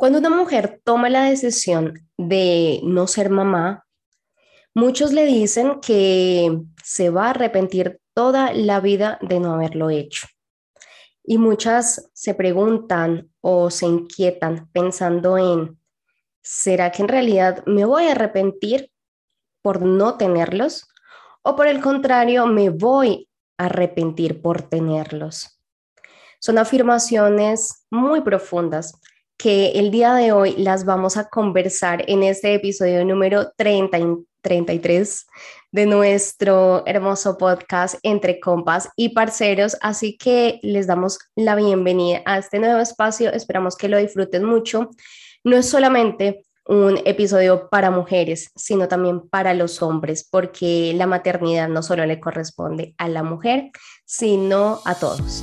Cuando una mujer toma la decisión de no ser mamá, muchos le dicen que se va a arrepentir toda la vida de no haberlo hecho. Y muchas se preguntan o se inquietan pensando en, ¿será que en realidad me voy a arrepentir por no tenerlos? ¿O por el contrario, me voy a arrepentir por tenerlos? Son afirmaciones muy profundas que el día de hoy las vamos a conversar en este episodio número 30 y 33 de nuestro hermoso podcast Entre Compas y Parceros. Así que les damos la bienvenida a este nuevo espacio. Esperamos que lo disfruten mucho. No es solamente un episodio para mujeres, sino también para los hombres, porque la maternidad no solo le corresponde a la mujer, sino a todos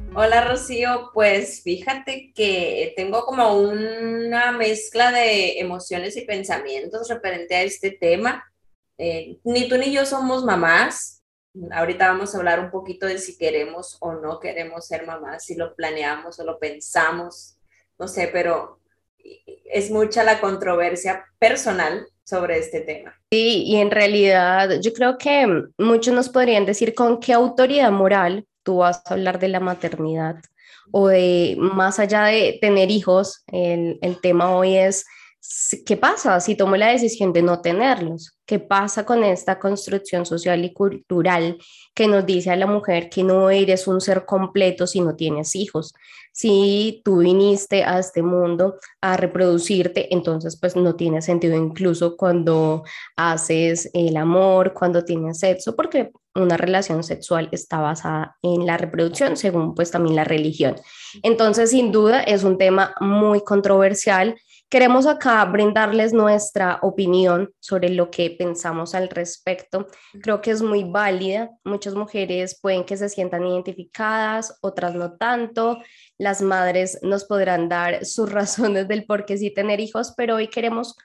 Hola Rocío, pues fíjate que tengo como una mezcla de emociones y pensamientos referente a este tema. Eh, ni tú ni yo somos mamás. Ahorita vamos a hablar un poquito de si queremos o no queremos ser mamás, si lo planeamos o lo pensamos, no sé, pero es mucha la controversia personal sobre este tema. Sí, y en realidad yo creo que muchos nos podrían decir con qué autoridad moral tú vas a hablar de la maternidad o de más allá de tener hijos, el, el tema hoy es ¿qué pasa si tomo la decisión de no tenerlos? ¿Qué pasa con esta construcción social y cultural que nos dice a la mujer que no eres un ser completo si no tienes hijos? Si tú viniste a este mundo a reproducirte, entonces pues no tiene sentido incluso cuando haces el amor, cuando tienes sexo, porque una relación sexual está basada en la reproducción, según pues también la religión. Entonces, sin duda, es un tema muy controversial Queremos acá brindarles nuestra opinión sobre lo que pensamos al respecto. Creo que es muy válida. Muchas mujeres pueden que se sientan identificadas, otras no tanto. Las madres nos podrán dar sus razones del por qué sí tener hijos, pero hoy queremos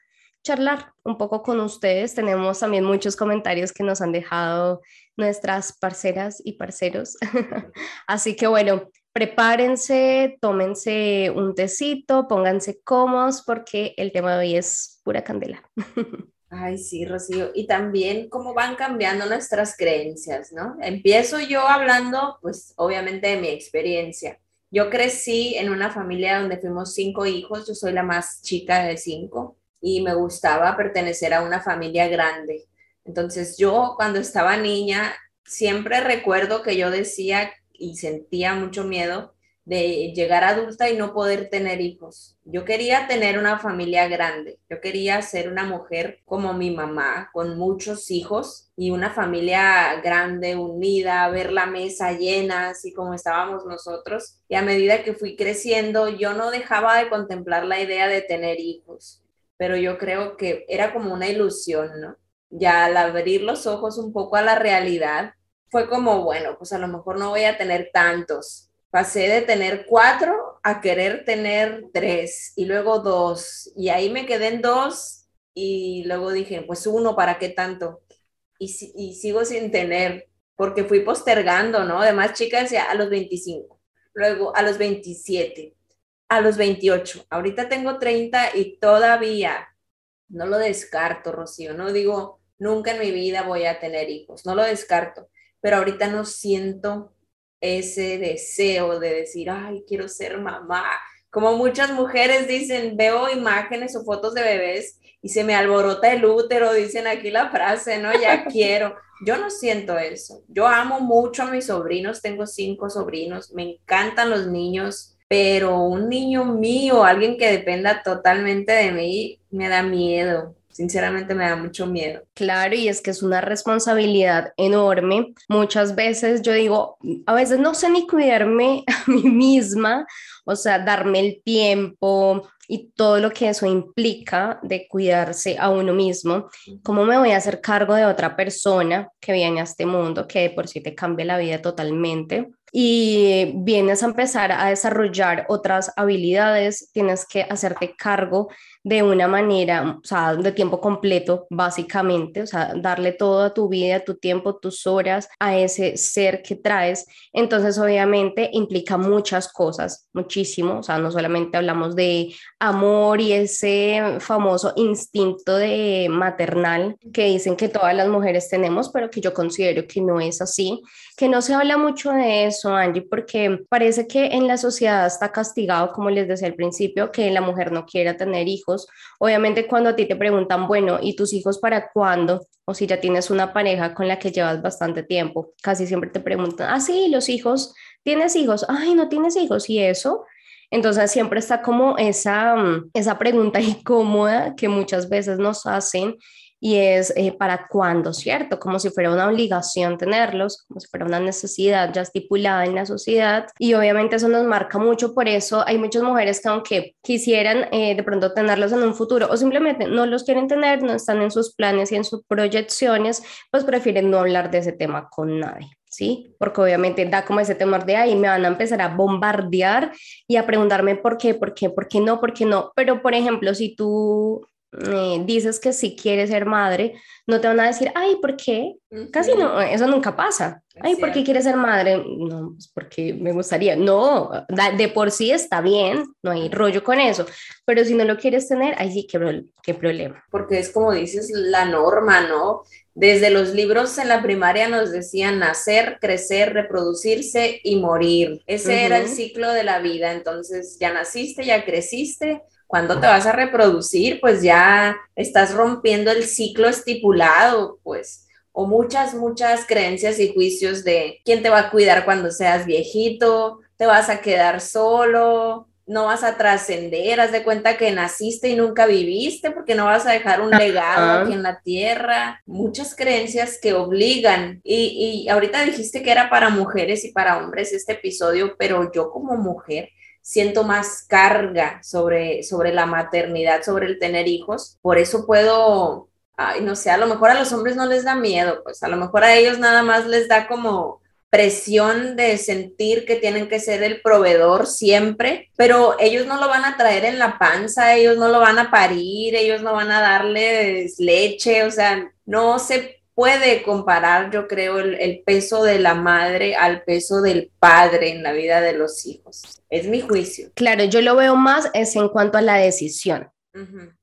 charlar un poco con ustedes. Tenemos también muchos comentarios que nos han dejado nuestras parceras y parceros. Así que bueno, prepárense, tómense un tecito, pónganse cómodos porque el tema de hoy es pura candela. Ay, sí, Rocío. Y también cómo van cambiando nuestras creencias, ¿no? Empiezo yo hablando, pues obviamente de mi experiencia. Yo crecí en una familia donde fuimos cinco hijos, yo soy la más chica de cinco y me gustaba pertenecer a una familia grande. Entonces yo cuando estaba niña siempre recuerdo que yo decía y sentía mucho miedo de llegar adulta y no poder tener hijos. Yo quería tener una familia grande, yo quería ser una mujer como mi mamá, con muchos hijos y una familia grande, unida, ver la mesa llena, así como estábamos nosotros. Y a medida que fui creciendo, yo no dejaba de contemplar la idea de tener hijos, pero yo creo que era como una ilusión, ¿no? Ya al abrir los ojos un poco a la realidad, fue como, bueno, pues a lo mejor no voy a tener tantos. Pasé de tener cuatro a querer tener tres y luego dos. Y ahí me quedé en dos y luego dije, pues uno, ¿para qué tanto? Y, sigo sin tener, porque fui postergando, ¿no? Además, chicas, decía a los 25, luego a los 27, a los 28. Ahorita tengo 30 y todavía no lo descarto, Rocío. No digo, nunca en mi vida voy a tener hijos, no lo descarto pero ahorita no siento ese deseo de decir, ay, quiero ser mamá. Como muchas mujeres dicen, veo imágenes o fotos de bebés y se me alborota el útero, dicen aquí la frase, ¿no? Ya quiero. Yo no siento eso. Yo amo mucho a mis sobrinos, tengo cinco sobrinos, me encantan los niños, pero un niño mío, alguien que dependa totalmente de mí, me da miedo sinceramente me da mucho miedo. Claro, y es que es una responsabilidad enorme. Muchas veces yo digo, a veces no sé ni cuidarme a mí misma, o sea, darme el tiempo, y todo lo que eso implica de cuidarse a uno mismo, ¿cómo me voy a hacer cargo de otra persona que viene a este mundo, que por sí te cambia la vida totalmente? y vienes a empezar a desarrollar otras habilidades, tienes que hacerte cargo de una manera, o sea, de tiempo completo, básicamente, o sea, darle toda tu vida, tu tiempo, tus horas a ese ser que traes. Entonces, obviamente, implica muchas cosas, muchísimo, o sea, no solamente hablamos de amor y ese famoso instinto de maternal que dicen que todas las mujeres tenemos, pero que yo considero que no es así, que no se habla mucho de eso, Angie, porque parece que en la sociedad está castigado, como les decía al principio, que la mujer no quiera tener hijos Obviamente cuando a ti te preguntan, bueno, ¿y tus hijos para cuándo? O si ya tienes una pareja con la que llevas bastante tiempo, casi siempre te preguntan, ah, sí, los hijos, ¿tienes hijos? Ay, no tienes hijos. ¿Y eso? Entonces siempre está como esa, mm, esa pregunta incómoda que muchas veces nos hacen y es eh, para cuándo, ¿cierto? Como si fuera una obligación tenerlos, como si fuera una necesidad ya estipulada en la sociedad y obviamente eso nos marca mucho, por eso hay muchas mujeres que aunque quisieran eh, de pronto tenerlos en un futuro o simplemente no los quieren tener, no están en sus planes y en sus proyecciones, pues prefieren no hablar de ese tema con nadie. ¿sí? Porque obviamente da como ese temor de ahí, me van a empezar a bombardear y a preguntarme por qué, por qué, por qué no, por qué no. Pero, por ejemplo, si tú eh, dices que si quieres ser madre, no te van a decir, ay, ¿por qué? Casi no, eso nunca pasa. ay, ¿por qué quieres ser madre? No, pues porque me gustaría. No, de por sí está bien, no hay rollo con eso, pero si no lo quieres tener, ahí sí, qué, qué problema. Porque es como dices, la norma, ¿no? Desde los libros en la primaria nos decían nacer, crecer, reproducirse y morir. Ese era el ciclo de la vida. Entonces ya naciste, ya creciste, cuando te vas a reproducir, pues ya estás rompiendo el ciclo estipulado, pues, o muchas, muchas creencias y juicios de quién te va a cuidar cuando seas viejito, te vas a quedar solo, no vas a trascender, haz de cuenta que naciste y nunca viviste porque no vas a dejar un legado aquí en la tierra, muchas creencias que obligan. Y, y ahorita dijiste que era para mujeres y para hombres este episodio, pero yo como mujer siento más carga sobre, sobre la maternidad, sobre el tener hijos. Por eso puedo, ay, no sé, a lo mejor a los hombres no les da miedo, pues a lo mejor a ellos nada más les da como presión de sentir que tienen que ser el proveedor siempre, pero ellos no lo van a traer en la panza, ellos no lo van a parir, ellos no van a darles leche, o sea, no se puede comparar, yo creo, el, peso de la madre al peso del padre en la vida de los hijos. Es mi juicio. Claro, yo lo veo más es en cuanto a la decisión,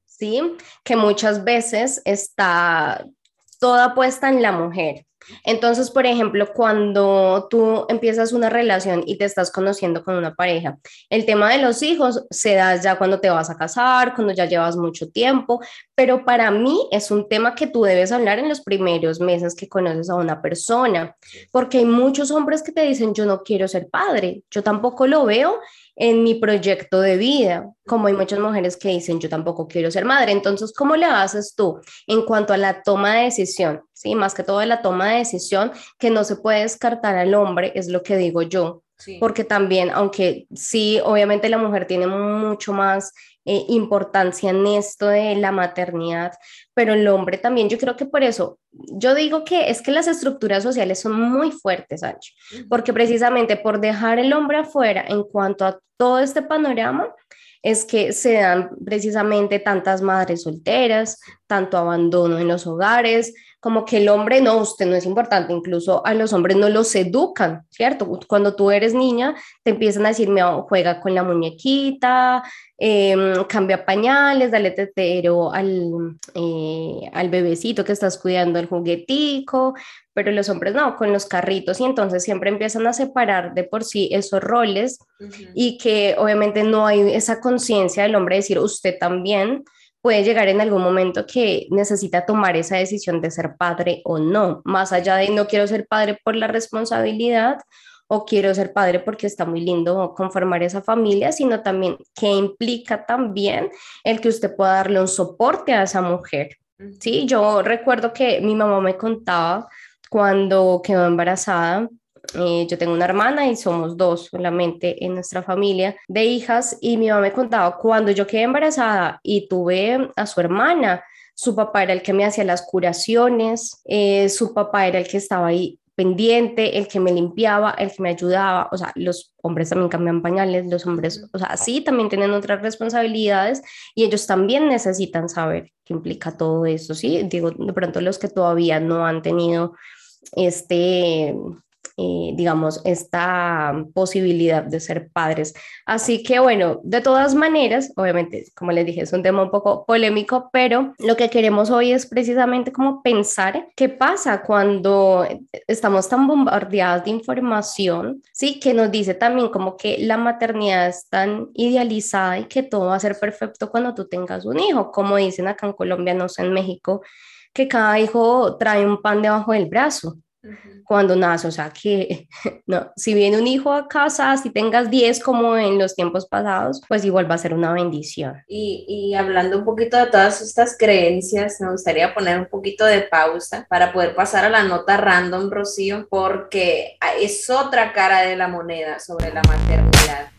¿sí? Que muchas veces está toda puesta en la mujer. Entonces, por ejemplo, cuando tú empiezas una relación y te estás conociendo con una pareja, el tema de los hijos se da ya cuando te vas a casar, cuando ya llevas mucho tiempo, pero para mí es un tema que tú debes hablar en los primeros meses que conoces a una persona, porque hay muchos hombres que te dicen, yo no quiero ser padre, yo tampoco lo veo en mi proyecto de vida, como hay muchas mujeres que dicen, yo tampoco quiero ser madre. Entonces, ¿cómo le haces tú en cuanto a la toma de decisión? Sí, más que todo de la toma de decisión, que no se puede descartar al hombre, es lo que digo yo. Porque también, aunque sí, obviamente la mujer tiene mucho más eh, importancia en esto de la maternidad, pero el hombre también, yo creo que por eso, yo digo que es que las estructuras sociales son muy fuertes, Ancho, porque precisamente por dejar el hombre afuera en cuanto a todo este panorama, es que se dan precisamente tantas madres solteras, tanto abandono en los hogares, como que el hombre no, usted no es importante, incluso a los hombres no los educan, ¿cierto? Cuando tú eres niña, te empiezan a decir, me juega con la muñequita, em, cambia pañales, dale tetero al, eh, al bebecito que estás cuidando el juguetico, pero los hombres no, con los carritos y entonces siempre empiezan a separar de por sí esos roles y que obviamente no hay esa conciencia del hombre de decir, usted también puede llegar en algún momento que necesita tomar esa decisión de ser padre o no, más allá de no quiero ser padre por la responsabilidad o quiero ser padre porque está muy lindo conformar esa familia, sino también que implica también el que usted pueda darle un soporte a esa mujer. Sí, yo recuerdo que mi mamá me contaba cuando quedó embarazada eh, yo tengo una hermana y somos dos solamente en nuestra familia de hijas y mi mamá me contaba cuando yo quedé embarazada y tuve a su hermana, su papá era el que me hacía las curaciones, eh, su papá era el que estaba ahí pendiente, el que me limpiaba, el que me ayudaba, o sea, los hombres también cambian pañales, los hombres, o sea, sí, también tienen otras responsabilidades y ellos también necesitan saber qué implica todo eso, ¿sí? Digo, de pronto los que todavía no han tenido este eh, digamos, esta posibilidad de ser padres. Así que bueno, de todas maneras, obviamente, como les dije, es un tema un poco polémico, pero lo que queremos hoy es precisamente como pensar qué pasa cuando estamos tan bombardeados de información, ¿sí? Que nos dice también como que la maternidad es tan idealizada y que todo va a ser perfecto cuando tú tengas un hijo, como dicen acá en Colombia, no sé, en México, que cada hijo trae un pan debajo del brazo cuando nace, o sea que no, si viene un hijo a casa, si tengas 10 como en los tiempos pasados, pues igual va a ser una bendición. Y, y hablando un poquito de todas estas creencias, me gustaría poner un poquito de pausa para poder pasar a la nota random, Rocío, porque es otra cara de la moneda sobre la maternidad.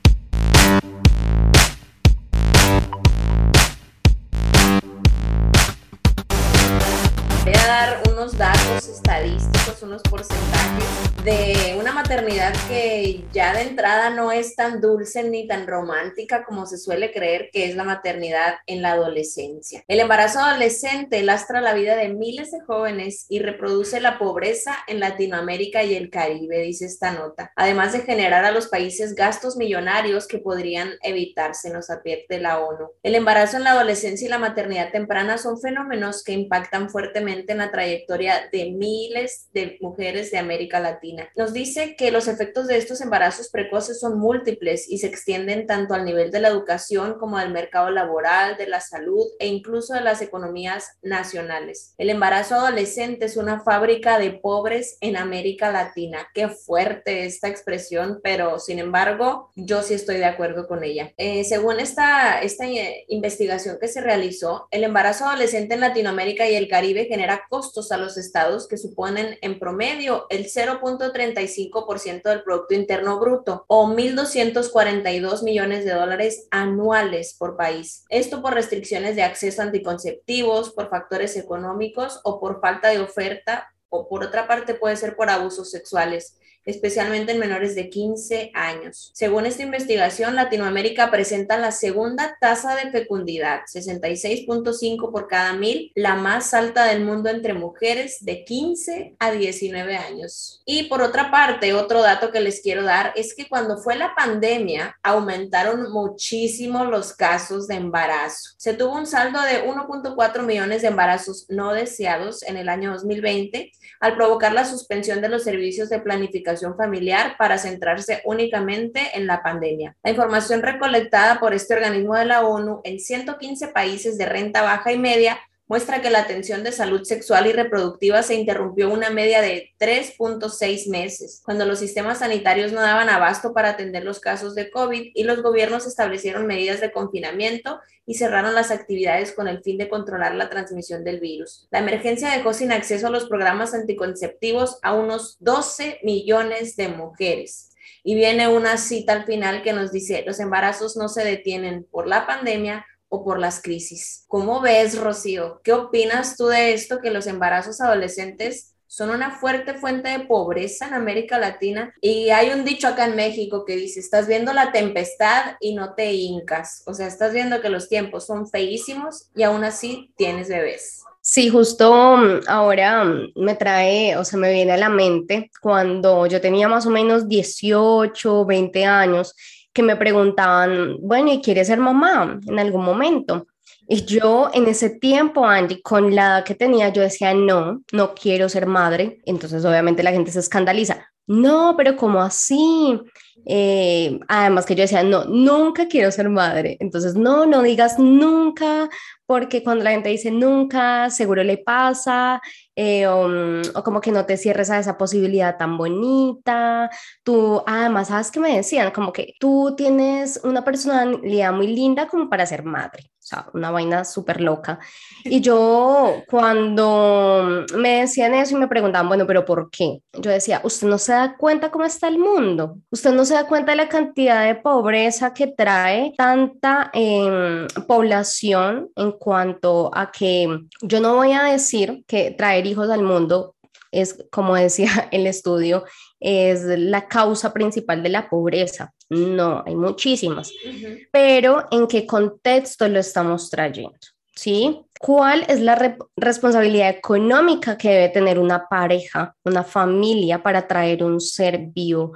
Unos datos estadísticos, unos porcentajes de una maternidad que ya de entrada no es tan dulce ni tan romántica como se suele creer que es la maternidad en la adolescencia. El embarazo adolescente lastra la vida de miles de jóvenes y reproduce la pobreza en Latinoamérica y el Caribe, dice esta nota, además de generar a los países gastos millonarios que podrían evitarse, nos advierte la ONU. El embarazo en la adolescencia y la maternidad temprana son fenómenos que impactan fuertemente en la trayectoria de miles de mujeres de América Latina nos dice que los efectos de estos embarazos precoces son múltiples y se extienden tanto al nivel de la educación como del mercado laboral, de la salud e incluso de las economías nacionales. El embarazo adolescente es una fábrica de pobres en América Latina. Qué fuerte esta expresión, pero sin embargo, yo sí estoy de acuerdo con ella. Eh, según esta, esta investigación que se realizó, el embarazo adolescente en Latinoamérica y el Caribe genera costos a los estados que suponen en promedio el 0.5 35% del Producto Interno Bruto o 1.242 millones de dólares anuales por país. Esto por restricciones de acceso a anticonceptivos, por factores económicos o por falta de oferta o por otra parte puede ser por abusos sexuales especialmente en menores de 15 años. Según esta investigación, Latinoamérica presenta la segunda tasa de fecundidad, 66.5 por cada mil, la más alta del mundo entre mujeres de 15 a 19 años. Y por otra parte, otro dato que les quiero dar es que cuando fue la pandemia, aumentaron muchísimo los casos de embarazo. Se tuvo un saldo de 1.4 millones de embarazos no deseados en el año 2020 al provocar la suspensión de los servicios de planificación familiar para centrarse únicamente en la pandemia. La información recolectada por este organismo de la ONU en 115 países de renta baja y media muestra que la atención de salud sexual y reproductiva se interrumpió una media de 3.6 meses, cuando los sistemas sanitarios no daban abasto para atender los casos de COVID y los gobiernos establecieron medidas de confinamiento y cerraron las actividades con el fin de controlar la transmisión del virus. La emergencia dejó sin acceso a los programas anticonceptivos a unos 12 millones de mujeres. Y viene una cita al final que nos dice, los embarazos no se detienen por la pandemia, por las crisis. ¿Cómo ves, Rocío? ¿Qué opinas tú de esto que los embarazos adolescentes son una fuerte fuente de pobreza en América Latina? Y hay un dicho acá en México que dice, estás viendo la tempestad y no te hincas. O sea, estás viendo que los tiempos son feísimos y aún así tienes bebés. Sí, justo mm, ahora mm, me trae, o sea, me viene a la mente cuando yo tenía más o menos 18, 20 años que me preguntaban, bueno, ¿y quieres ser mamá en algún momento? Y yo en ese tiempo, Angie, con la edad que tenía, yo decía, no, no quiero ser madre. Entonces, obviamente, la gente se escandaliza. No, pero ¿cómo así? Eh, además que yo decía, no, nunca quiero ser madre. Entonces, no, no digas nunca, porque cuando la gente dice nunca, seguro le pasa, eh, mm, o, como que no te cierres a esa posibilidad tan bonita. Tú, además, ¿sabes qué me decían? Como que tú tienes una personalidad muy linda como para ser madre. O sea, una vaina súper loca. Y yo cuando me decían eso y me preguntaban, bueno, pero ¿por qué? Yo decía, usted no se da cuenta cómo está el mundo, usted no se da cuenta de la cantidad de pobreza que trae tanta em, población en cuanto a que yo no voy a decir que traer hijos al mundo es, como decía el estudio, es la causa principal de la pobreza. No, hay muchísimas. Pero ¿en qué contexto lo estamos trayendo? ¿Sí? ¿Cuál es la responsabilidad económica que debe tener una pareja, una familia para traer un ser vivo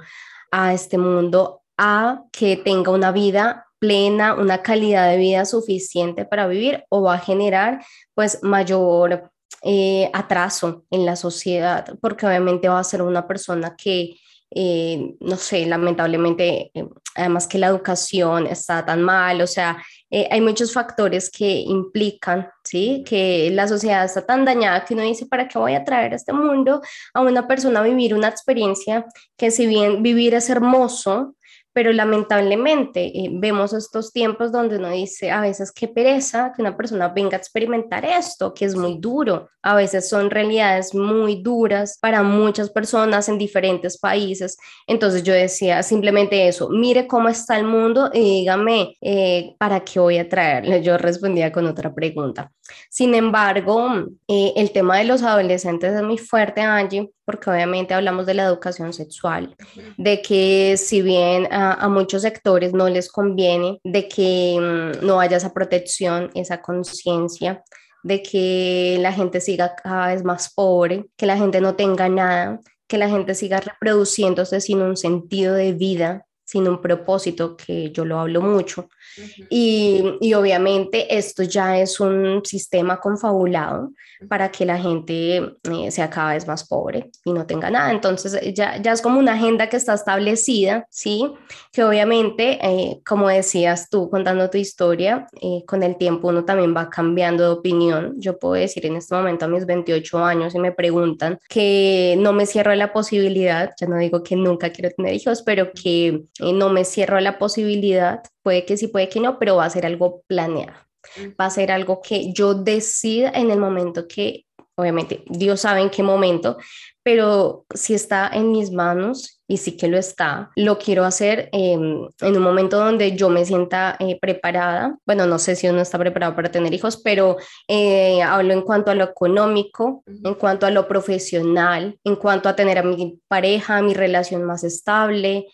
a este mundo a que tenga una vida plena, una calidad de vida suficiente para vivir o va a generar pues mayor eh, atraso en la sociedad, porque obviamente va a ser una persona que, eh, no sé, lamentablemente, eh, además que la educación está tan mal, o sea, hay muchos factores que implican, ¿sí? Que la sociedad está tan dañada que uno dice, ¿para qué voy a traer a este mundo a una persona a vivir una experiencia que si bien vivir es hermoso, pero lamentablemente eh, vemos estos tiempos donde uno dice a veces qué pereza que una persona venga a experimentar esto, que es muy duro. A veces son realidades muy duras para muchas personas en diferentes países. Entonces yo decía simplemente eso, mire cómo está el mundo y dígame eh, para qué voy a traerle. Yo respondía con otra pregunta. Sin embargo, eh, el tema de los adolescentes es muy fuerte, Angie, porque obviamente hablamos de la educación sexual, de que si bien a, muchos sectores no les conviene, de que mm, no haya esa protección, esa conciencia, de que la gente siga cada vez más pobre, que la gente no tenga nada, que la gente siga reproduciéndose sin un sentido de vida, sin un propósito, que yo lo hablo mucho. y, y, obviamente esto ya es un sistema confabulado para que la gente eh, sea cada vez más pobre y no tenga nada. Entonces eh, ya, ya es como una agenda que está establecida, ¿sí? Que obviamente, eh, como decías tú contando tu historia, con el tiempo uno también va cambiando de opinión. Yo puedo decir en este momento a mis 28 años y me preguntan que no me cierro la posibilidad, ya no digo que nunca quiero tener hijos, pero que no me cierro la posibilidad, puede que sí, puede que no, pero va a ser algo planeado. Va a ser algo que yo decida en el momento que, obviamente, Dios sabe en qué momento, pero si está en mis manos y sí que lo está, lo quiero hacer em, en un momento donde yo me sienta eh, preparada. Bueno, no sé si uno está preparado para tener hijos, pero eh, hablo en cuanto a lo económico, en cuanto a lo profesional, en cuanto a tener a mi pareja, mi relación más estable,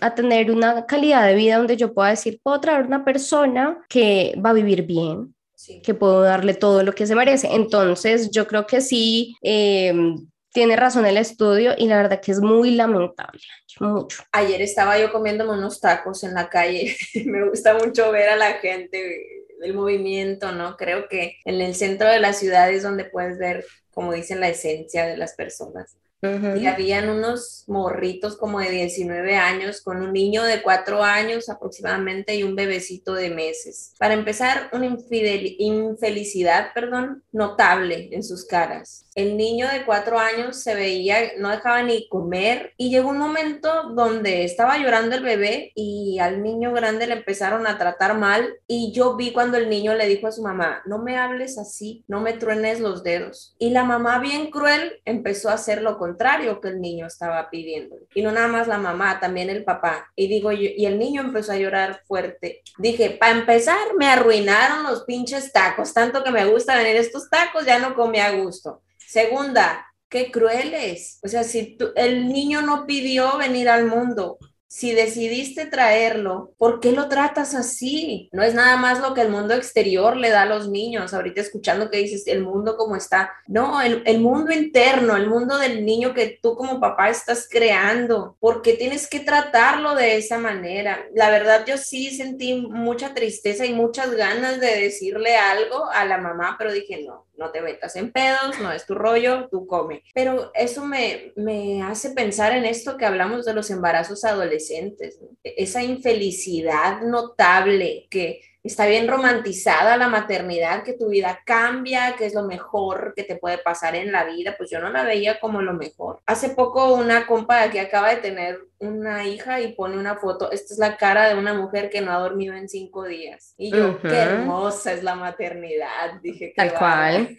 a tener una calidad de vida donde yo pueda decir, puedo traer una persona que va a vivir bien, que puedo darle todo lo que se merece. Entonces, yo creo que sí, em, tiene razón el estudio y la verdad que es muy lamentable, mucho. Ayer estaba yo comiéndome unos tacos en la calle, me gusta mucho ver a la gente, el movimiento, ¿no? Creo que en el centro de la ciudad es donde puedes ver, como dicen, la esencia de las personas. Y habían unos morritos como de 19 años con un niño de 4 años aproximadamente y un bebecito de meses. Para empezar, una infelicidad, perdón, notable en sus caras. El niño de 4 años se veía, no dejaba ni comer y llegó un momento donde estaba llorando el bebé y al niño grande le empezaron a tratar mal y yo vi cuando el niño le dijo a su mamá, no me hables así, no me truenes los dedos. Y la mamá bien cruel empezó a hacerlo con contrario que el niño estaba pidiendo. Y no nada más la mamá, también el papá. Y digo, y el niño empezó a llorar fuerte. Dije, para empezar, me arruinaron los pinches tacos. Tanto que me gusta venir estos tacos, ya no comí a gusto. Segunda, qué crueles. O sea, si el niño no pidió venir al mundo, si decidiste traerlo, ¿por qué lo tratas así? No es nada más lo que el mundo exterior le da a los niños. Ahorita escuchando que dices el mundo como está. No, el, el mundo interno, el mundo del niño que tú como papá estás creando. ¿Por qué tienes que tratarlo de esa manera? La verdad, yo sí sentí mucha tristeza y muchas ganas de decirle algo a la mamá, pero dije, no, no te metas en pedos, no es tu rollo, tú come. Pero eso me, me hace pensar en esto que hablamos de los embarazos adolescentes, esa infelicidad notable que está bien romantizada la maternidad, que tu vida cambia, que es lo mejor que te puede pasar en la vida, pues yo no la veía como lo mejor. Hace poco una compa de aquí acaba de tener una hija y pone una foto, esta es la cara de una mujer que no ha dormido en cinco días. Y yo, qué hermosa es la maternidad, dije. Tal cual.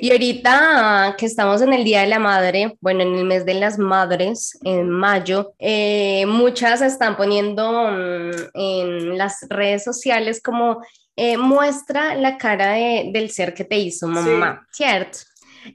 Y ahorita que estamos en el Día de la Madre, bueno, en el mes de las madres, en mayo, eh, muchas están poniendo mm, en las redes sociales como eh, muestra la cara de, del ser que te hizo mamá, ¿cierto?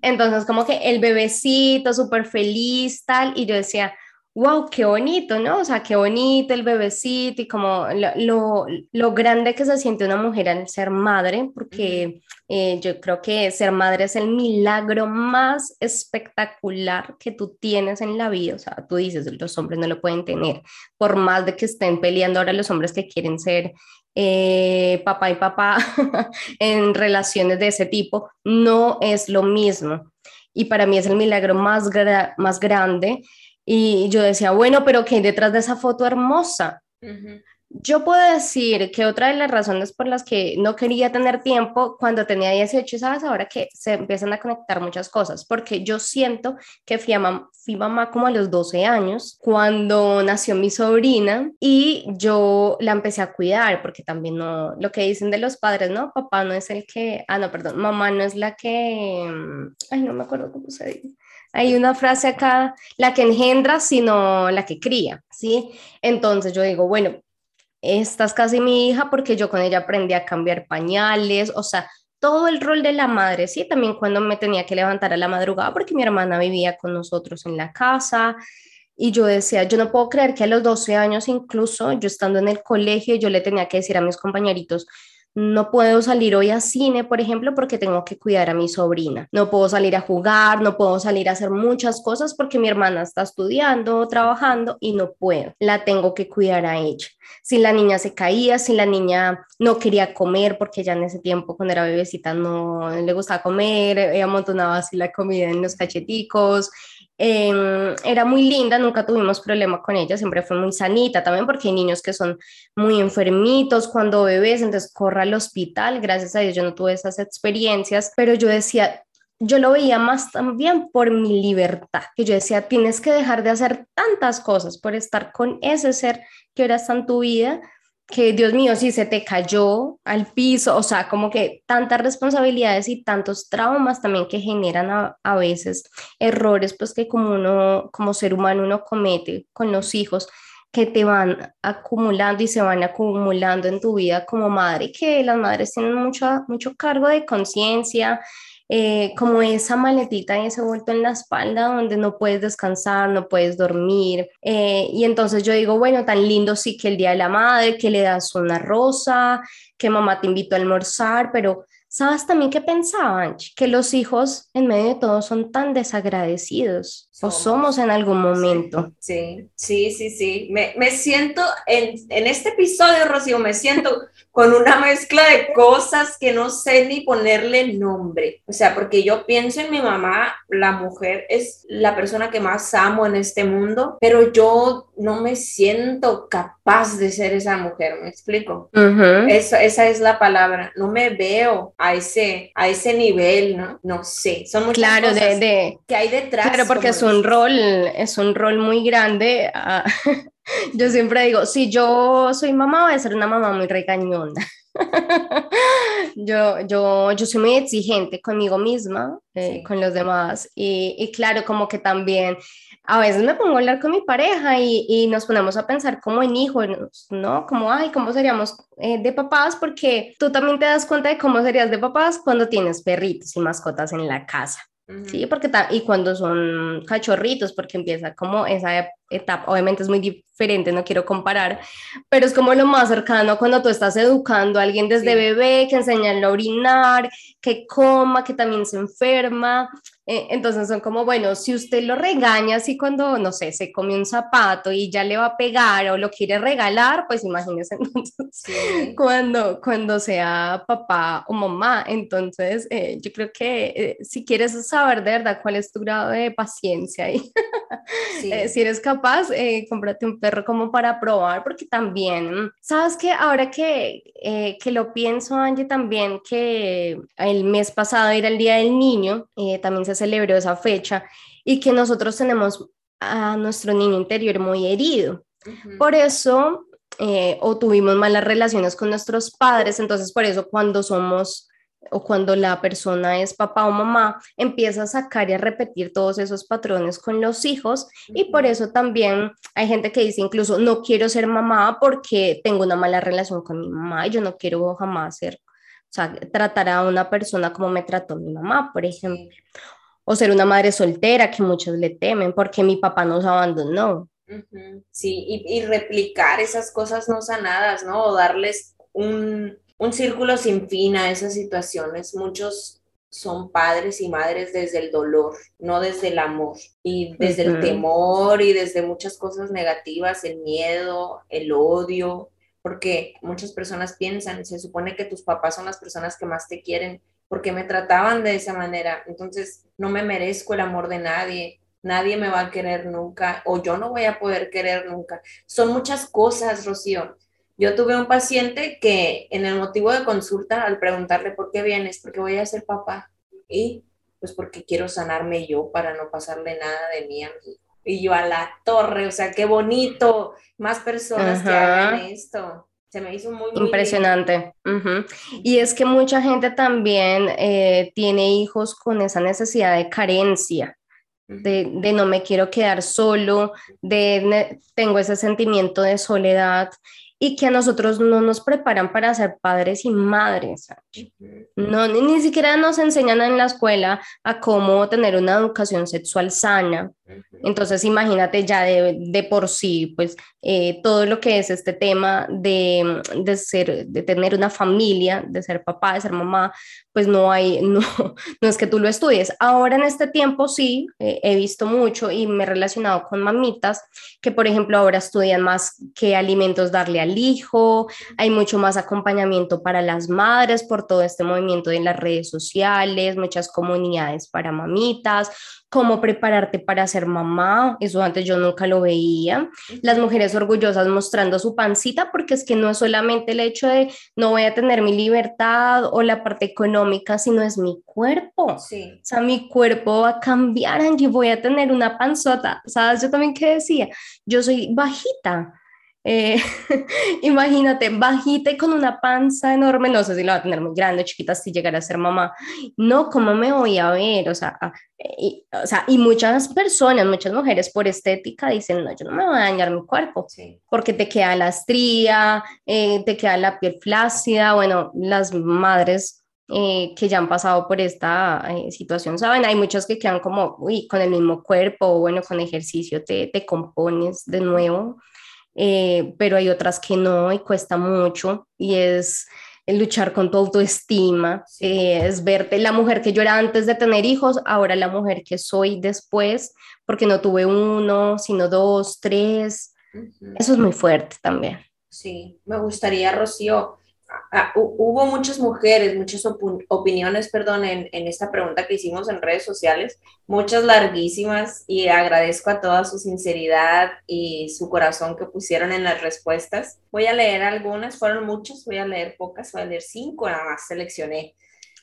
Entonces como que el bebecito súper feliz, tal, y yo decía, wow, qué bonito, ¿no? O sea, qué bonito el bebecito y como lo, lo, grande que se siente una mujer al ser madre, porque eh, yo creo que ser madre es el milagro más espectacular que tú tienes en la vida. O sea, tú dices, los hombres no lo pueden tener, por más de que estén peleando ahora los hombres que quieren ser eh, papá y papá en relaciones de ese tipo, no es lo mismo. Y para mí es el milagro más, más grande y yo decía, bueno, pero ¿qué hay detrás de esa foto hermosa? Yo puedo decir que otra de las razones por las que no quería tener tiempo cuando tenía 18, sabes, ahora que se empiezan a conectar muchas cosas, porque yo siento que fui, fui mamá como a los 12 años, cuando nació mi sobrina y yo la empecé a cuidar, porque también no, lo que dicen de los padres, ¿no? Papá no es el que, ah, no, perdón, mamá no es la que, ay, no me acuerdo cómo se dice hay una frase acá, la que engendra, sino la que cría, ¿sí? Entonces yo digo, bueno, esta es casi mi hija porque yo con ella aprendí a cambiar pañales, o sea, todo el rol de la madre, ¿sí? También cuando me tenía que levantar a la madrugada porque mi hermana vivía con nosotros en la casa. Y yo decía, yo no puedo creer que a los 12 años incluso, yo estando en el colegio, yo le tenía que decir a mis compañeritos, no puedo salir hoy a cine, por ejemplo, porque tengo que cuidar a mi sobrina. No puedo salir a jugar, no puedo salir a hacer muchas cosas porque mi hermana está estudiando, trabajando y no puedo. La tengo que cuidar a ella. Si la niña se caía, si la niña no quería comer, porque ya en ese tiempo cuando era bebecita no le gustaba comer, ella amontonaba así la comida en los cacheticos, Em, era muy linda, nunca tuvimos problema con ella, siempre fue muy sanita también porque hay niños que son muy enfermitos cuando bebés, entonces corra al hospital, gracias a Dios yo no tuve esas experiencias, pero yo decía, yo lo veía más también por mi libertad, que yo decía, tienes que dejar de hacer tantas cosas por estar con ese ser que ahora está en tu vida que Dios mío, si se te cayó al piso, o sea, como que tantas responsabilidades y tantos traumas también que generan a, a, veces errores, pues que como uno, como ser humano uno comete con los hijos, que te van acumulando y se van acumulando en tu vida como madre, que las madres tienen mucho, mucho cargo de conciencia, eh, como esa maletita y ese vuelto en la espalda donde no puedes descansar, no puedes dormir. Eh, y entonces yo digo, bueno, tan lindo sí que el Día de la Madre, que le das una rosa, que mamá te invitó a almorzar, pero ¿sabes también qué pensaban? Que los hijos en medio de todo son tan desagradecidos. o somos en algún momento. Sí, sí, sí, sí. Me, me siento en, en este episodio, Rocío, me siento con una mezcla de cosas que no sé ni ponerle nombre. O sea, porque yo pienso en mi mamá, la mujer es la persona que más amo en este mundo, pero yo no me siento capaz de ser esa mujer, ¿me explico? esa, esa es la palabra, no me veo a ese, a ese nivel, ¿no? No sé, son muchas claro, cosas de, que hay detrás. Claro, porque es un rol, es un rol muy grande. Ah, yo siempre digo, si yo soy mamá, voy a ser una mamá muy regañona. yo, yo, yo soy muy exigente conmigo misma, eh, con los demás, y, y, claro, como que también a veces me pongo a hablar con mi pareja y, y nos ponemos a pensar como en hijos, ¿no? Como, ay, ¿cómo seríamos eh, de papás? Porque tú también te das cuenta de cómo serías de papás cuando tienes perritos y mascotas en la casa. Sí, porque y cuando son cachorritos, porque empieza como esa etapa, obviamente es muy diferente, no quiero comparar, pero es como lo más cercano cuando tú estás educando a alguien desde bebé, que enseñan a orinar, que coma, que también se enferma. Eh, entonces son como, bueno, si usted lo regaña así cuando, no sé, se come un zapato y ya le va a pegar o lo quiere regalar, pues imagínese entonces cuando, cuando sea papá o mamá. Entonces, eh, yo creo que eh, si quieres saber de verdad cuál es tu grado de paciencia y Eh, si eres capaz, eh, cómprate un perro como para probar, porque también, sabes que ahora que, eh, que lo pienso, Angie, también que el mes pasado era el Día del Niño, también se celebró esa fecha, y que nosotros tenemos a nuestro niño interior muy herido. Por eso, o tuvimos malas relaciones con nuestros padres, entonces por eso cuando somos o cuando la persona es papá o mamá, empieza a sacar y a repetir todos esos patrones con los hijos y por eso también hay gente que dice incluso no quiero ser mamá porque tengo una mala relación con mi mamá y yo no quiero jamás ser, o sea, tratar a una persona como me trató mi mamá, por ejemplo. O ser una madre soltera que muchos le temen porque mi papá nos abandonó. Sí, y, y replicar esas cosas no sanadas, ¿no? O darles un, un círculo sin fin a esas situaciones. Muchos son padres y madres desde el dolor, no desde el amor, y desde el temor y desde muchas cosas negativas, el miedo, el odio, porque muchas personas piensan, se supone que tus papás son las personas que más te quieren, porque me trataban de esa manera, entonces no me merezco el amor de nadie, nadie me va a querer nunca, o yo no voy a poder querer nunca. Son muchas cosas, Rocío, yo tuve un paciente que en el motivo de consulta, al preguntarle por qué vienes, porque voy a ser papá, y pues porque quiero sanarme yo para no pasarle nada de mí a mi hijo. Y yo a la torre, o sea, qué bonito, más personas que hagan esto. Se me hizo muy, impresionante. Y es que mucha gente también eh, tiene hijos con esa necesidad de carencia. De, de, no me quiero quedar solo, de tengo ese sentimiento de soledad y que a nosotros no nos preparan para ser padres y madres. No, ni, siquiera nos enseñan en la escuela a cómo tener una educación sexual sana. Entonces, imagínate ya de, de por sí, pues eh, todo lo que es este tema de, de, ser, de tener una familia, de ser papá, de ser mamá, pues no hay, no, no es que tú lo estudies. Ahora en este tiempo sí, eh, he visto mucho y me he relacionado con mamitas que, por ejemplo, ahora estudian más qué alimentos darle al hijo, hay mucho más acompañamiento para las madres por todo este movimiento de las redes sociales, muchas comunidades para mamitas, cómo prepararte para ser mamá, eso antes yo nunca lo veía, las mujeres orgullosas mostrando su pancita, porque es que no es solamente el hecho de no voy a tener mi libertad o la parte económica, sino es mi cuerpo. Sí. O sea, mi cuerpo va a cambiar, Angie, voy a tener una panzota. ¿Sabes? Yo también que decía, yo soy bajita eh, imagínate, bajita y con una panza enorme, no sé si la va a tener muy grande, chiquita, si llegara a ser mamá. No, ¿cómo me voy a ver? O sea, ah, y, o sea, y muchas personas, muchas mujeres por estética dicen, no, yo no me voy a dañar mi cuerpo, porque te queda la estría, eh, te queda la piel flácida, bueno, las madres eh, que ya han pasado por esta situación, ¿saben? Hay muchos que quedan como, uy, con el mismo cuerpo, bueno, con ejercicio te, te compones de nuevo. Eh, pero hay otras que no y cuesta mucho y es el luchar con tu autoestima, eh, es verte la mujer que yo era antes de tener hijos, ahora la mujer que soy después, porque no tuve uno, sino dos, tres. Eso es muy fuerte también. Sí, me gustaría, Rocío, Ah, hubo muchas mujeres, muchas opiniones, perdón, en, en, esta pregunta que hicimos en redes sociales, muchas larguísimas y agradezco a toda su sinceridad y su corazón que pusieron en las respuestas. Voy a leer algunas, fueron muchas, voy a leer pocas, voy a leer cinco, nada más seleccioné.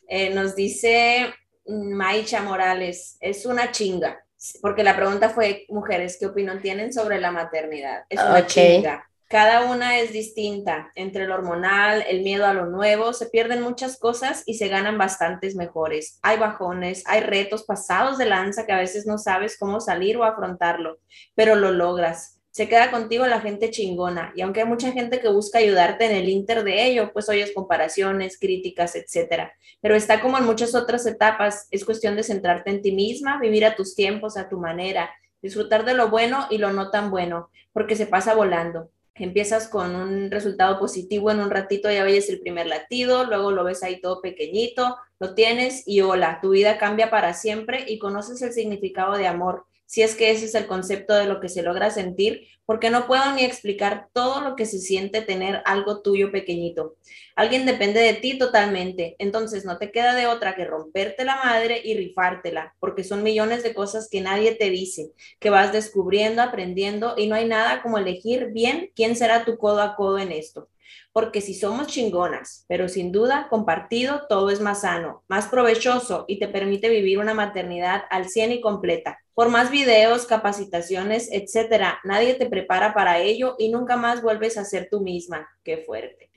Eh, nos dice Maicha Morales, es una chinga, porque la pregunta fue, mujeres, ¿qué opinión tienen sobre la maternidad? Es una chinga cada una es distinta. Entre el hormonal, el miedo a lo nuevo, se pierden muchas cosas y se ganan bastantes mejores. Hay bajones, hay retos pasados de lanza que a veces no sabes cómo salir o afrontarlo, pero lo logras. Se queda contigo la gente chingona y aunque hay mucha gente que busca ayudarte en el inter de ello, pues oyes comparaciones, críticas, etcétera. Pero está como en muchas otras etapas, es cuestión de centrarte en ti misma, vivir a tus tiempos, a tu manera, disfrutar de lo bueno y lo no tan bueno, porque se pasa volando empiezas con un resultado positivo en un ratito, ya ves el primer latido, luego lo ves ahí todo pequeñito, lo tienes y hola, tu vida cambia para siempre y conoces el significado de amor, si es que ese es el concepto de lo que se logra sentir, porque no puedo ni explicar todo lo que se siente tener algo tuyo pequeñito. Alguien depende de ti totalmente, entonces no te queda de otra que romperte la madre y rifártela, porque son millones de cosas que nadie te dice, que vas descubriendo, aprendiendo y no hay nada como elegir bien quién será tu codo a codo en esto porque si somos chingonas, pero sin duda compartido, todo es más sano, más provechoso y te permite vivir una maternidad al 100 y completa. Por más videos, capacitaciones, etcétera, nadie te prepara para ello y nunca más vuelves a ser tú misma. Qué fuerte.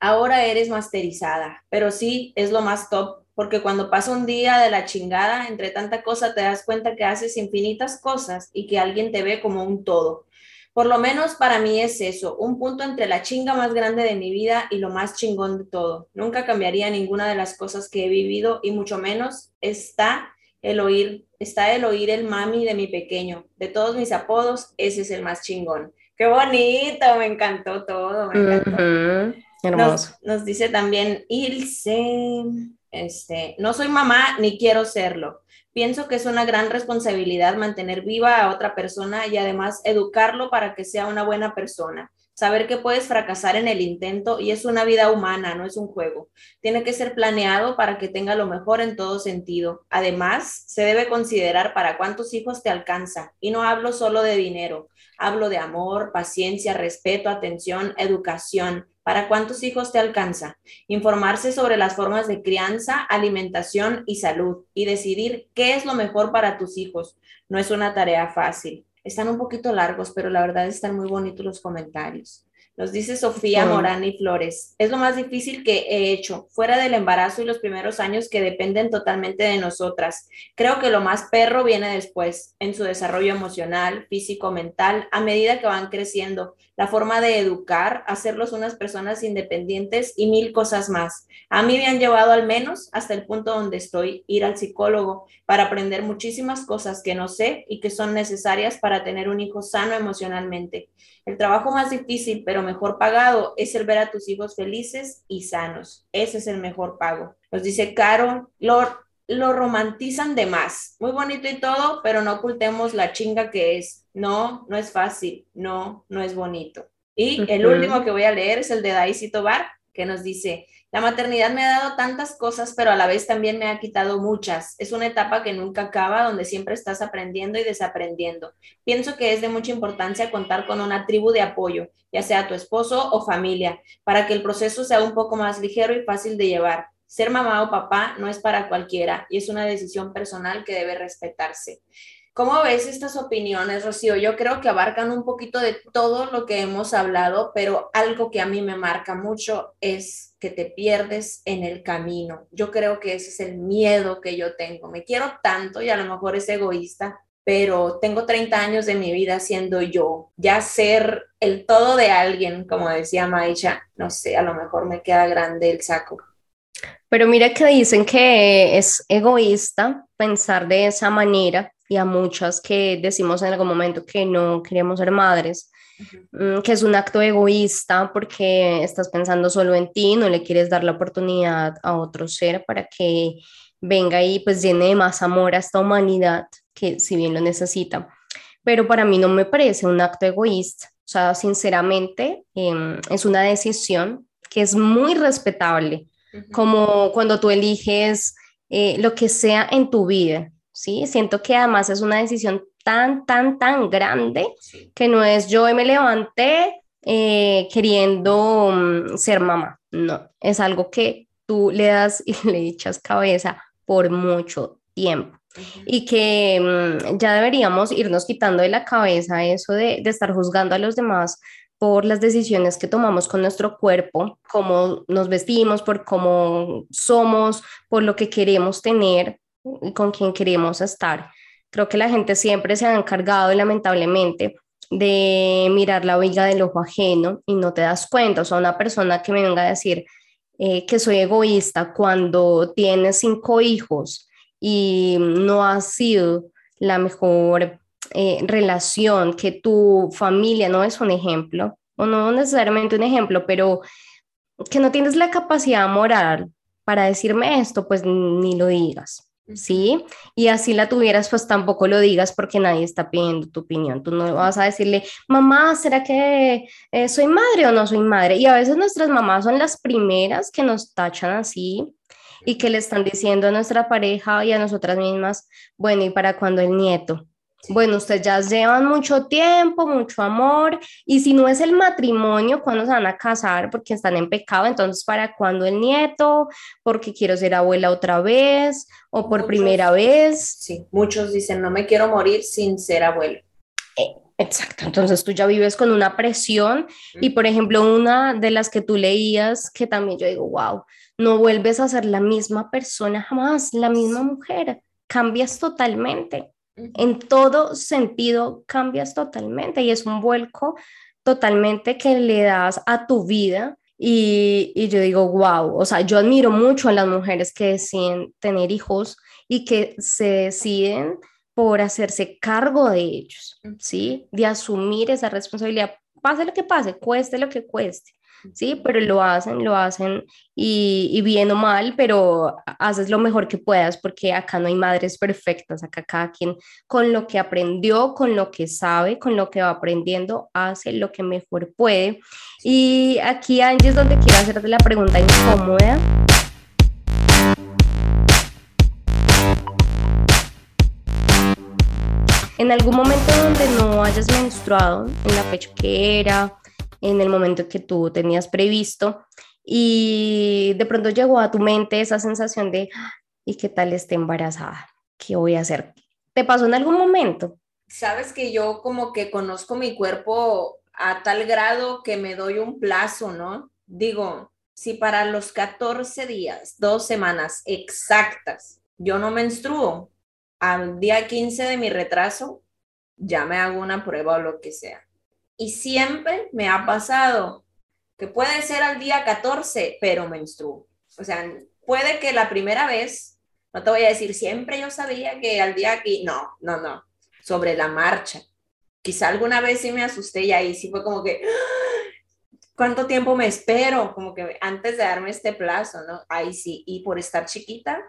Ahora eres masterizada, pero sí es lo más top porque cuando pasa un día de la chingada, entre tanta cosa te das cuenta que haces infinitas cosas y que alguien te ve como un todo. Por lo menos para mí es eso, un punto entre la chinga más grande de mi vida y lo más chingón de todo. Nunca cambiaría ninguna de las cosas que he vivido y mucho menos está el oír, está el oír el mami de mi pequeño. De todos mis apodos, ese es el más chingón. Qué bonito, me encantó todo, me encantó. Hermoso. Nos, dice también Ilse, este, no soy mamá ni quiero serlo. Pienso que es una gran responsabilidad mantener viva a otra persona y además educarlo para que sea una buena persona. Saber que puedes fracasar en el intento y es una vida humana, no es un juego. Tiene que ser planeado para que tenga lo mejor en todo sentido. Además, se debe considerar para cuántos hijos te alcanza. Y no hablo solo de dinero, hablo de amor, paciencia, respeto, atención, educación ¿Para cuántos hijos te alcanza? Informarse sobre las formas de crianza, alimentación y salud y decidir qué es lo mejor para tus hijos. No es una tarea fácil. Están un poquito largos, pero la verdad están muy bonitos los comentarios. Nos dice Sofía Morani Flores, es lo más difícil que he hecho, fuera del embarazo y los primeros años que dependen totalmente de nosotras. Creo que lo más perro viene después, en su desarrollo emocional, físico, mental, a medida que van creciendo, la forma de educar, hacerlos unas personas independientes y mil cosas más. A mí me han llevado al menos hasta el punto donde estoy, ir al psicólogo para aprender muchísimas cosas que no sé y que son necesarias para tener un hijo sano emocionalmente. El trabajo más difícil, pero mejor pagado, es el ver a tus hijos felices y sanos. Ese es el mejor pago. Nos dice Caro, lo, lo romantizan de más. Muy bonito y todo, pero no ocultemos la chinga que es. No, no es fácil. No, no es bonito. Y el último que voy a leer es el de Daisy Tobar, que nos dice, la maternidad me ha dado tantas cosas, pero a la vez también me ha quitado muchas. Es una etapa que nunca acaba, donde siempre estás aprendiendo y desaprendiendo. Pienso que es de mucha importancia contar con una tribu de apoyo, ya sea tu esposo o familia, para que el proceso sea un poco más ligero y fácil de llevar. Ser mamá o papá no es para cualquiera y es una decisión personal que debe respetarse. ¿Cómo ves estas opiniones, Rocío? Yo creo que abarcan un poquito de todo lo que hemos hablado, pero algo que a mí me marca mucho es que te pierdes en el camino. Yo creo que ese es el miedo que yo tengo. Me quiero tanto y a lo mejor es egoísta, pero tengo 30 años de mi vida siendo yo. Ya ser el todo de alguien, como decía Maisha, no sé, a lo mejor me queda grande el saco. Pero mira que dicen que es egoísta pensar de esa manera y a muchas que decimos en algún momento que no queremos ser madres, mm, que es un acto egoísta porque estás pensando solo en ti, no le quieres dar la oportunidad a otro ser para que venga y pues llene de más amor a esta humanidad que si bien lo necesita. Pero para mí no me parece un acto egoísta, o sea, sinceramente em, es una decisión que es muy respetable, como cuando tú eliges eh, lo que sea en tu vida, ¿sí? Siento que además es una decisión tan, tan, tan grande que no es yo me levanté eh, queriendo mm, ser mamá, no, es algo que tú le das y le echas cabeza por mucho tiempo. Y que mm, ya deberíamos irnos quitando de la cabeza eso de, de estar juzgando a los demás por las decisiones que tomamos con nuestro cuerpo, cómo nos vestimos, por cómo somos, por lo que queremos tener, con quien queremos estar. Creo que la gente siempre se ha encargado, lamentablemente, de mirar la viga del ojo ajeno y no te das cuenta. O sea, una persona que me venga a decir eh, que soy egoísta cuando tienes cinco hijos y no ha sido la mejor eh, relación, que tu familia no es un ejemplo, o no necesariamente un ejemplo, pero que no tienes la capacidad moral para decirme esto, pues ni lo digas ¿sí? Y así la tuvieras, pues tampoco lo digas porque nadie está pidiendo tu opinión. Tú no vas a decirle, mamá, ¿será que eh, soy madre o no soy madre? Y a veces nuestras mamás son las primeras que nos tachan así y que le están diciendo a nuestra pareja y a nosotras mismas, bueno, ¿y para cuándo el nieto? Bueno, ustedes ya llevan mucho tiempo, mucho amor, y si no es el matrimonio, ¿cuándo se van a casar? Porque están en pecado, entonces ¿para cuándo el nieto? Porque quiero ser abuela otra vez o por primera vez. Sí, muchos dicen, no me quiero morir sin ser abuelo. Eh, exacto, entonces tú ya vives con una presión y por ejemplo una de las que tú leías que también yo digo, wow, no vuelves a ser la misma persona jamás, la misma mujer, cambias totalmente en todo sentido cambias totalmente y es un vuelco totalmente que le das a tu vida y, y, yo digo, wow, o sea, yo admiro mucho a las mujeres que deciden tener hijos y que se deciden por hacerse cargo de ellos, ¿sí? De asumir esa responsabilidad, pase lo que pase, cueste lo que cueste. ¿Sí? Pero lo hacen, lo hacen y, bien o mal, pero haces lo mejor que puedas porque acá no hay madres perfectas, acá cada quien con lo que aprendió, con lo que sabe, con lo que va aprendiendo, hace lo que mejor puede. Y aquí, Angie, es donde quiero hacerte la pregunta incómoda. En algún momento donde no hayas menstruado, en la fecha que era, en el momento que tú tenías previsto y de pronto llegó a tu mente esa sensación de, ¿y qué tal esté embarazada? ¿Qué voy a hacer? ¿Te pasó en algún momento? Sabes que yo como que conozco mi cuerpo a tal grado que me doy un plazo, ¿no? Digo, si para los 14 días, dos semanas exactas, yo no menstruo, al día 15 de mi retraso, ya me hago una prueba o lo que sea. Y siempre me ha pasado que puede ser al día 14, pero menstruo. O sea, puede que la primera vez, no te voy a decir siempre yo sabía que al día aquí, no, no, no, sobre la marcha. Quizá alguna vez sí me asusté y ahí sí fue como que, ¡Ah! ¿cuánto tiempo me espero? Como que antes de darme este plazo, ¿no? Ahí sí, y por estar chiquita,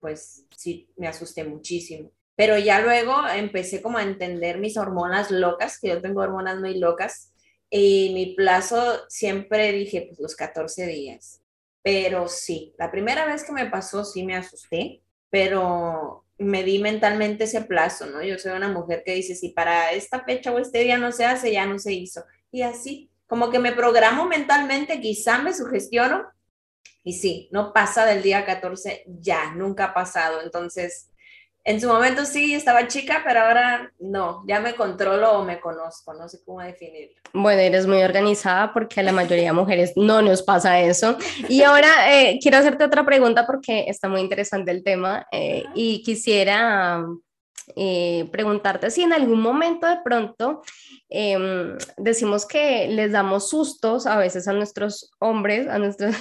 pues sí, me asusté muchísimo. Pero ya luego empecé como a entender mis hormonas locas, que yo tengo hormonas muy locas, y mi plazo siempre dije, pues los 14 días. Pero sí, la primera vez que me pasó sí me asusté, pero me di mentalmente ese plazo, ¿no? Yo soy una mujer que dice, si para esta fecha o este día no se hace, ya no se hizo. Y así, como que me programo mentalmente, quizá me sugestiono, y sí, no pasa del día 14, ya, nunca ha pasado. Entonces, en su momento sí, estaba chica, pero ahora no, ya me controlo o me conozco, no sé cómo definirlo. Bueno, eres muy organizada porque a la mayoría de mujeres no nos pasa eso. Y ahora eh, quiero hacerte otra pregunta porque está muy interesante el tema eh, y quisiera eh, preguntarte si en algún momento de pronto em, decimos que les damos sustos a veces a nuestros hombres, a nuestros,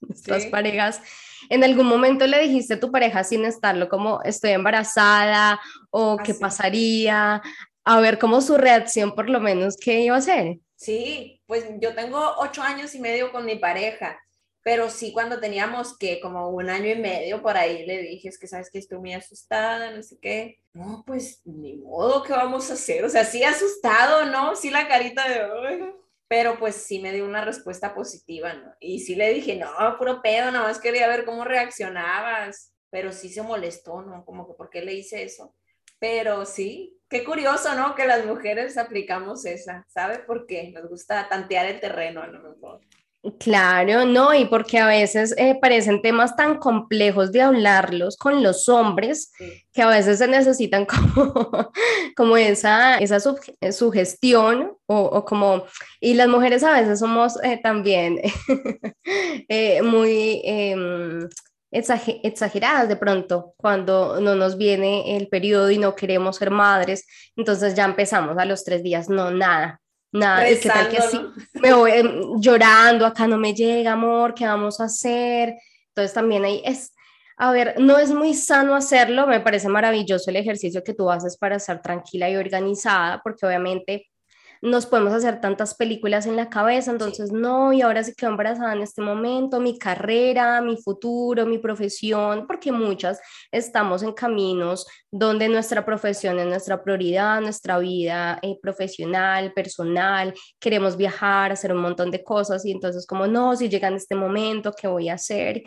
nuestras parejas ¿En algún momento le dijiste a tu pareja sin estarlo como estoy embarazada o qué pasaría? A ver cómo su reacción por lo menos, ¿qué iba a hacer? Sí, pues yo tengo ocho años y medio con mi pareja, pero sí cuando teníamos que como un año y medio por ahí le dije, es que sabes que estoy muy asustada, no sé qué. No, pues ni modo, ¿qué vamos a hacer? O sea, sí asustado, ¿no? Sí la carita de pero pues sí me dio una respuesta positiva, ¿no? Y sí le dije, no, puro pedo, nada más quería ver cómo reaccionabas, pero sí se molestó, ¿no? Como que, ¿por qué le hice eso? Pero sí, qué curioso, ¿no? Que las mujeres aplicamos esa, ¿sabe por qué? Nos gusta tantear el terreno a lo mejor. Claro, no, y porque a veces eh, parecen temas tan complejos de hablarlos con los hombres que a veces se necesitan como, como esa, esa eh, sugestión o, como, y las mujeres a veces somos eh, también muy em, exageradas de pronto cuando no nos viene el periodo y no queremos ser madres, entonces ya empezamos a los tres días, no, nada, Nada, es que tal que sí, me voy em, llorando, acá no me llega, amor, ¿qué vamos a hacer? Entonces también ahí es, a ver, no es muy sano hacerlo, me parece maravilloso el ejercicio que tú haces para estar tranquila y organizada, porque obviamente nos podemos hacer tantas películas en la cabeza, entonces no, y ahora sí quedo embarazada en este momento, mi carrera, mi futuro, mi profesión, porque muchas estamos en caminos donde nuestra profesión es nuestra prioridad, nuestra vida eh, profesional, personal, queremos viajar, hacer un montón de cosas y entonces como no, si llega en este momento, ¿qué voy a hacer?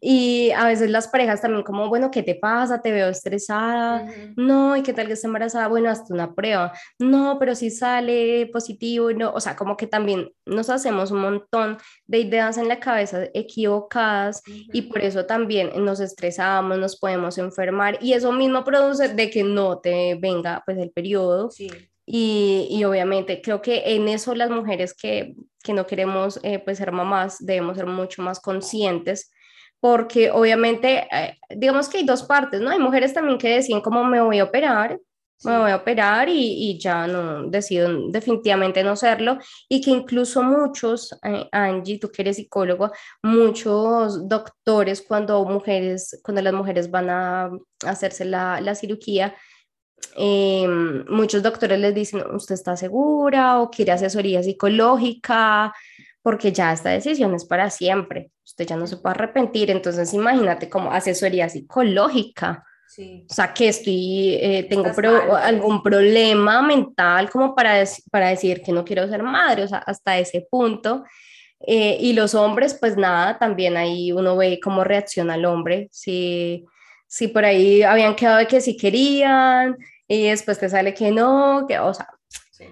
Y a veces las parejas también como, bueno, ¿qué te pasa? Te veo estresada. No, ¿y qué tal que esté embarazada? Bueno, hasta una prueba. No, pero si sale positivo, no, o sea, como que también nos hacemos un montón de ideas en la cabeza equivocadas y por eso también nos estresamos, nos podemos enfermar y eso mismo produce de que no te venga pues el periodo. Y, y, obviamente creo que en eso las mujeres que, que no queremos eh, pues ser mamás debemos ser mucho más conscientes porque obviamente, eh, digamos que hay dos partes, ¿no? Hay mujeres también que deciden cómo me voy a operar, me voy a operar y, y, ya no decido definitivamente no serlo. Y que incluso muchos, eh, Angie, tú que eres psicólogo, muchos doctores cuando mujeres, cuando las mujeres van a hacerse la, la cirugía, em, muchos doctores les dicen, ¿usted está segura o quiere asesoría psicológica? Porque ya esta decisión es para siempre, usted ya no se puede arrepentir, entonces imagínate como asesoría psicológica o sea, que estoy, eh, tengo algún problema mental como para, para decir que no quiero ser madre, o sea, hasta ese punto. Eh, y los hombres, pues nada, también ahí uno ve cómo reacciona el hombre, si, si por ahí habían quedado de que sí querían y después te sale que no, que, o sea,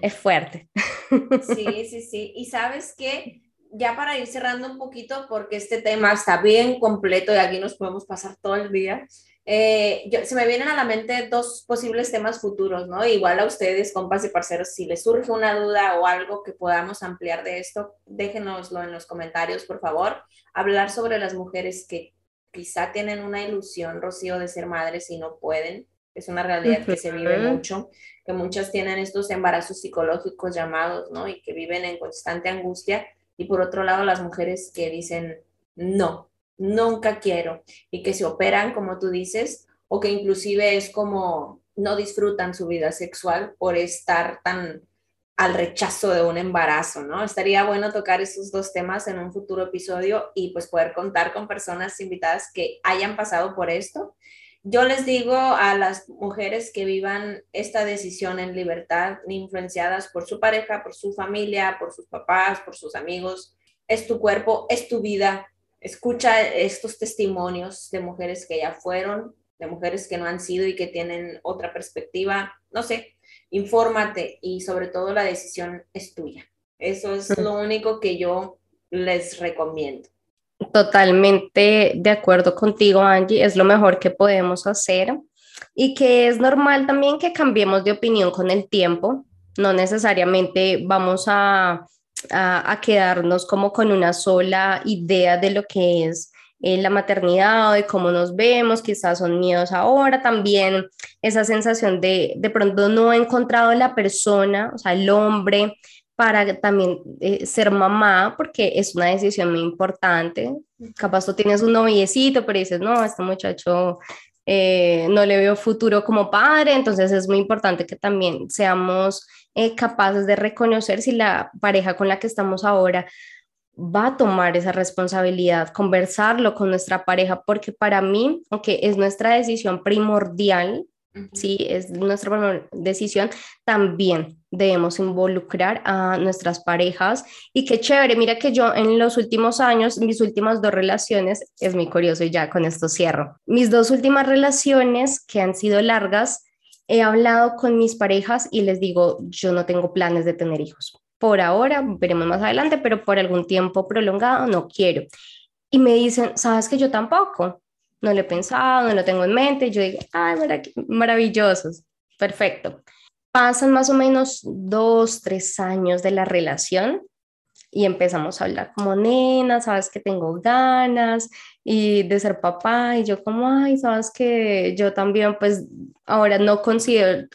es fuerte. Sí, sí, sí. Y sabes que ya para ir cerrando un poquito, porque este tema está bien completo y aquí nos podemos pasar todo el día, eh, se me vienen a la mente dos posibles temas futuros, ¿no? Igual a ustedes, compas y parceros, si les surge una duda o algo que podamos ampliar de esto, déjenoslo en los comentarios, por favor. Hablar sobre las mujeres que quizá tienen una ilusión, Rocío, de ser madres y no pueden. Es una realidad que se vive mucho, que muchas tienen estos embarazos psicológicos llamados, ¿no? Y que viven en constante angustia. Y por otro lado, las mujeres que dicen, no, nunca quiero, y que se operan, como tú dices, o que inclusive es como no disfrutan su vida sexual por estar tan al rechazo de un embarazo, ¿no? Estaría bueno tocar esos dos temas en un futuro episodio y pues poder contar con personas invitadas que hayan pasado por esto. Yo les digo a las mujeres que vivan esta decisión en libertad, influenciadas por su pareja, por su familia, por sus papás, por sus amigos, es tu cuerpo, es tu vida, escucha estos testimonios de mujeres que ya fueron, de mujeres que no han sido y que tienen otra perspectiva, no sé, infórmate y sobre todo la decisión es tuya. Eso es lo único que yo les recomiendo. Totalmente de acuerdo contigo, Angie, es lo mejor que podemos hacer y que es normal también que cambiemos de opinión con el tiempo. No necesariamente vamos a a, quedarnos como con una sola idea de lo que es eh, la maternidad o de cómo nos vemos, quizás son miedos ahora, también esa sensación de de pronto no he encontrado la persona, o sea, el hombre para también eh, ser mamá, porque es una decisión muy importante. Capaz tú tienes un noviecito, pero dices, no, este muchacho eh, no le veo futuro como padre, entonces es muy importante que también seamos eh, capaces de reconocer si la pareja con la que estamos ahora va a tomar esa responsabilidad, conversarlo con nuestra pareja, porque para mí, aunque es nuestra decisión primordial, sí, es nuestra decisión, también debemos involucrar a nuestras parejas. Y qué chévere, mira que yo en los últimos años, mis últimas dos relaciones, es muy curioso y ya con esto cierro, mis dos últimas relaciones que han sido largas, he hablado con mis parejas y les digo, yo no tengo planes de tener hijos. Por ahora, veremos más adelante, pero por algún tiempo prolongado no quiero. Y me dicen, sabes que yo tampoco, no lo he pensado, no lo tengo en mente. yo digo, ay, maravillosos, perfecto. Pasan más o menos dos, tres años de la relación y empezamos a hablar como nena, sabes que tengo ganas y de ser papá y yo como, ay, sabes que yo también pues ahora no considero,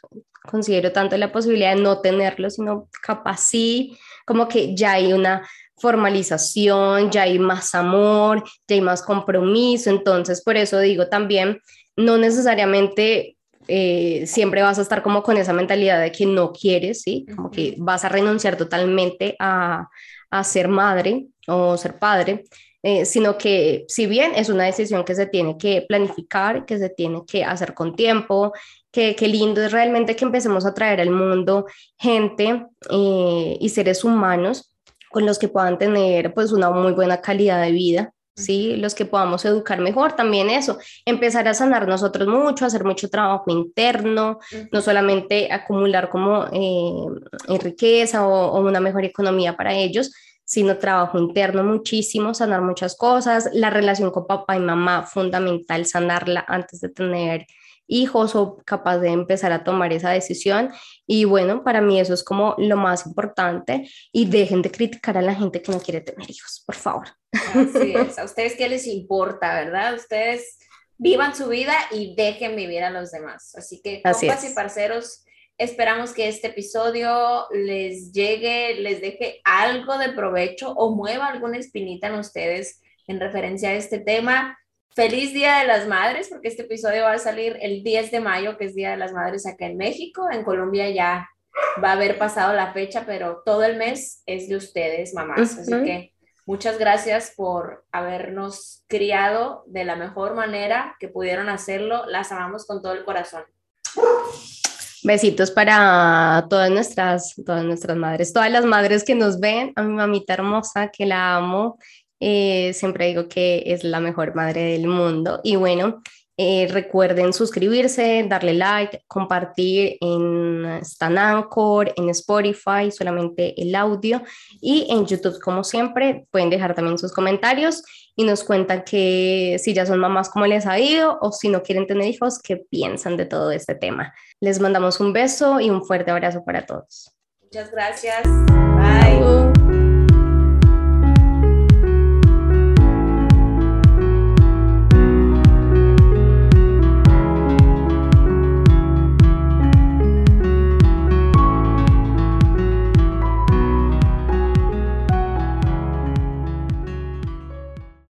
considero tanto la posibilidad de no tenerlo, sino capaz sí, como que ya hay una formalización, ya hay más amor, ya hay más compromiso, entonces por eso digo también, no necesariamente eh, siempre vas a estar como con esa mentalidad de que no quieres, ¿sí? Como que vas a renunciar totalmente a, a ser madre o ser padre. Eh, sino que si bien es una decisión que se tiene que planificar, que se tiene que hacer con tiempo, que, qué lindo es realmente que empecemos a traer al mundo gente eh, y seres humanos con los que puedan tener pues una muy buena calidad de vida, ¿sí? Los que podamos educar mejor, también eso, empezar a sanar nosotros mucho, hacer mucho trabajo interno, no solamente acumular como eh, riqueza o, o, una mejor economía para ellos, sino trabajo interno muchísimo, sanar muchas cosas, la relación con papá y mamá, fundamental sanarla antes de tener hijos o capaz de empezar a tomar esa decisión. Y bueno, para mí eso es como lo más importante y dejen de criticar a la gente que no quiere tener hijos, por favor. Así es, a ustedes qué les importa, ¿verdad? Ustedes vivan su vida y dejen vivir a los demás. Así que, compas y parceros, Esperamos que este episodio les llegue, les deje algo de provecho o mueva alguna espinita en ustedes en referencia a este tema. Feliz Día de las Madres, porque este episodio va a salir el 10 de mayo, que es Día de las Madres acá en México. En Colombia ya va a haber pasado la fecha, pero todo el mes es de ustedes, mamás. Así que muchas gracias por habernos criado de la mejor manera que pudieron hacerlo. Las amamos con todo el corazón. Besitos para todas nuestras, todas nuestras madres, todas las madres que nos ven, a mi mamita hermosa que la amo, eh, siempre digo que es la mejor madre del mundo. Y bueno, eh, recuerden suscribirse, darle like, compartir en Stan Anchor, en Spotify, solamente el audio y en YouTube, como siempre, pueden dejar también sus comentarios y nos cuentan que si ya son mamás, cómo les ha ido o si no quieren tener hijos, qué piensan de todo este tema. Les mandamos un beso y un fuerte abrazo para todos. Muchas gracias. Bye.